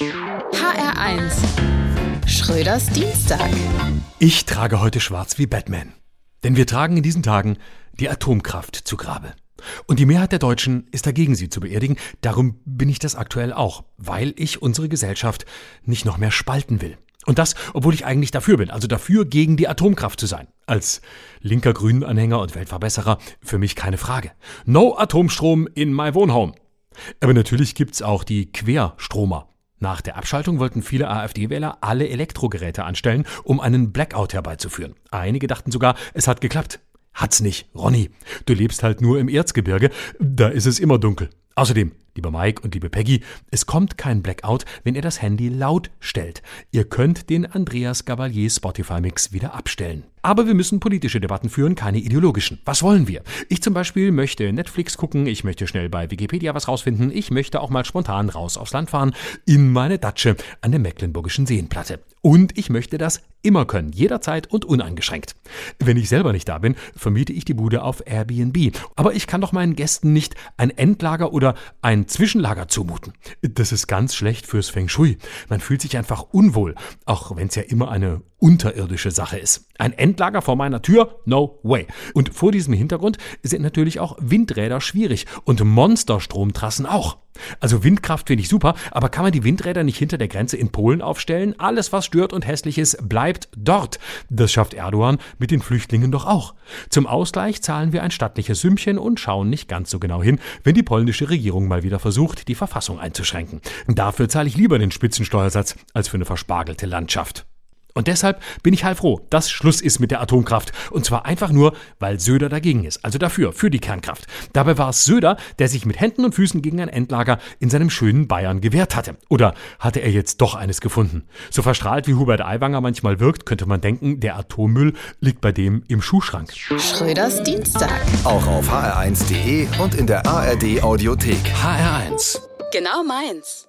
HR1 Schröders Dienstag. Ich trage heute schwarz wie Batman. Denn wir tragen in diesen Tagen die Atomkraft zu Grabe. Und die Mehrheit der Deutschen ist dagegen, sie zu beerdigen. Darum bin ich das aktuell auch, weil ich unsere Gesellschaft nicht noch mehr spalten will. Und das, obwohl ich eigentlich dafür bin, also dafür, gegen die Atomkraft zu sein. Als linker Grünenanhänger und Weltverbesserer für mich keine Frage. No Atomstrom in my Wohnhome. Aber natürlich gibt's auch die Querstromer. Nach der Abschaltung wollten viele AfD-Wähler alle Elektrogeräte anstellen, um einen Blackout herbeizuführen. Einige dachten sogar, es hat geklappt. Hat's nicht, Ronny. Du lebst halt nur im Erzgebirge, da ist es immer dunkel. Außerdem, lieber Mike und liebe Peggy, es kommt kein Blackout, wenn ihr das Handy laut stellt. Ihr könnt den Andreas Gavalier Spotify Mix wieder abstellen. Aber wir müssen politische Debatten führen, keine ideologischen. Was wollen wir? Ich zum Beispiel möchte Netflix gucken, ich möchte schnell bei Wikipedia was rausfinden, ich möchte auch mal spontan raus aufs Land fahren, in meine Datsche an der Mecklenburgischen Seenplatte. Und ich möchte das immer können, jederzeit und uneingeschränkt. Wenn ich selber nicht da bin, vermiete ich die Bude auf Airbnb. Aber ich kann doch meinen Gästen nicht ein Endlager oder ein Zwischenlager zumuten. Das ist ganz schlecht fürs Feng Shui. Man fühlt sich einfach unwohl, auch wenn es ja immer eine unterirdische Sache ist. Ein Endlager vor meiner Tür? No way. Und vor diesem Hintergrund sind natürlich auch Windräder schwierig und Monsterstromtrassen auch. Also Windkraft finde ich super, aber kann man die Windräder nicht hinter der Grenze in Polen aufstellen? Alles, was stört und hässlich ist, bleibt dort. Das schafft Erdogan mit den Flüchtlingen doch auch. Zum Ausgleich zahlen wir ein stattliches Sümmchen und schauen nicht ganz so genau hin, wenn die polnische Regierung mal wieder versucht, die Verfassung einzuschränken. Dafür zahle ich lieber den Spitzensteuersatz als für eine verspargelte Landschaft. Und deshalb bin ich heilfroh, dass Schluss ist mit der Atomkraft. Und zwar einfach nur, weil Söder dagegen ist. Also dafür, für die Kernkraft. Dabei war es Söder, der sich mit Händen und Füßen gegen ein Endlager in seinem schönen Bayern gewehrt hatte. Oder hatte er jetzt doch eines gefunden? So verstrahlt wie Hubert Aiwanger manchmal wirkt, könnte man denken, der Atommüll liegt bei dem im Schuhschrank. Schröders Dienstag. Auch auf hr1.de und in der ARD Audiothek. HR1. Genau meins.